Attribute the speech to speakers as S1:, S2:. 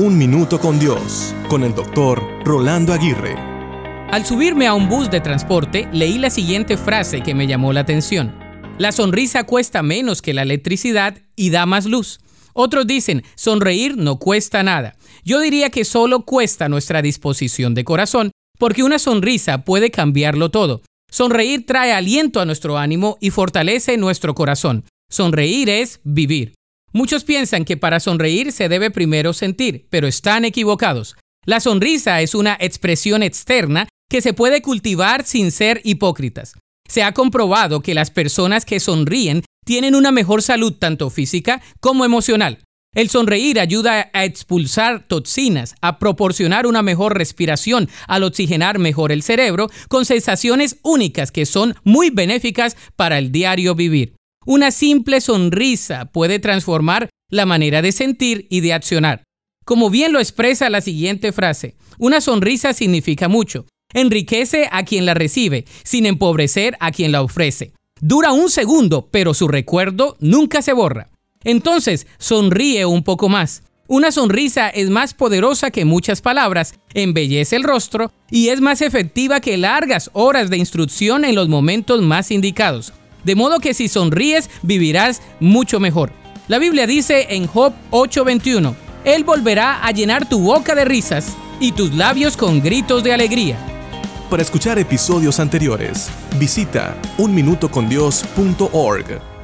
S1: Un Minuto con Dios, con el doctor Rolando Aguirre.
S2: Al subirme a un bus de transporte, leí la siguiente frase que me llamó la atención. La sonrisa cuesta menos que la electricidad y da más luz. Otros dicen, sonreír no cuesta nada. Yo diría que solo cuesta nuestra disposición de corazón, porque una sonrisa puede cambiarlo todo. Sonreír trae aliento a nuestro ánimo y fortalece nuestro corazón. Sonreír es vivir. Muchos piensan que para sonreír se debe primero sentir, pero están equivocados. La sonrisa es una expresión externa que se puede cultivar sin ser hipócritas. Se ha comprobado que las personas que sonríen tienen una mejor salud tanto física como emocional. El sonreír ayuda a expulsar toxinas, a proporcionar una mejor respiración, al oxigenar mejor el cerebro, con sensaciones únicas que son muy benéficas para el diario vivir. Una simple sonrisa puede transformar la manera de sentir y de accionar. Como bien lo expresa la siguiente frase, una sonrisa significa mucho. Enriquece a quien la recibe, sin empobrecer a quien la ofrece. Dura un segundo, pero su recuerdo nunca se borra. Entonces, sonríe un poco más. Una sonrisa es más poderosa que muchas palabras, embellece el rostro y es más efectiva que largas horas de instrucción en los momentos más indicados. De modo que si sonríes, vivirás mucho mejor. La Biblia dice en Job 8:21, Él volverá a llenar tu boca de risas y tus labios con gritos de alegría.
S1: Para escuchar episodios anteriores, visita unminutocondios.org.